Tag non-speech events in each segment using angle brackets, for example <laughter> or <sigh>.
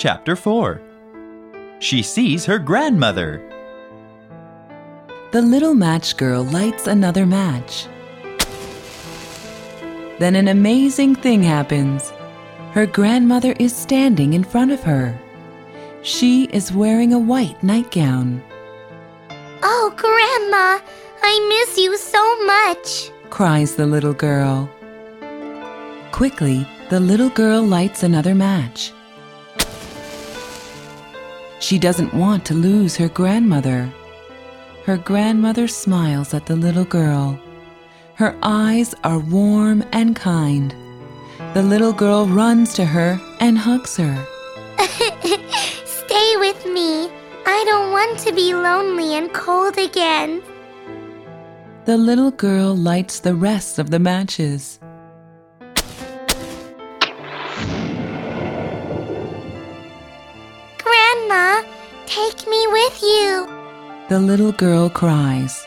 Chapter 4 She sees her grandmother. The little match girl lights another match. Then an amazing thing happens. Her grandmother is standing in front of her. She is wearing a white nightgown. Oh, Grandma, I miss you so much. cries the little girl. Quickly, the little girl lights another match. She doesn't want to lose her grandmother. Her grandmother smiles at the little girl. Her eyes are warm and kind. The little girl runs to her and hugs her. <laughs> Stay with me. I don't want to be lonely and cold again. The little girl lights the rest of the matches. Grandma, take me with you. The little girl cries.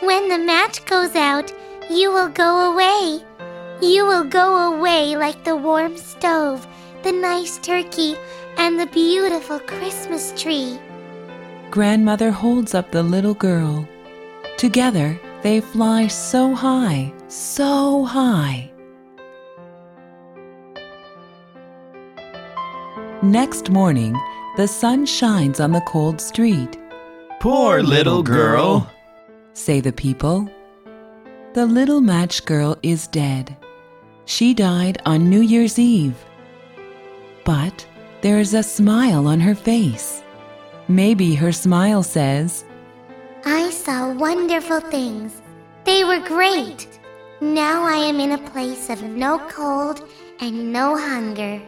When the match goes out, you will go away. You will go away like the warm stove, the nice turkey, and the beautiful Christmas tree. Grandmother holds up the little girl. Together, they fly so high, so high. Next morning, the sun shines on the cold street, Poor little girl. say the people. The little match girl is dead. She died on New Year's Eve. But there is a smile on her face. Maybe her smile says, I saw wonderful things. They were great. Now I am in a place of no cold and no hunger.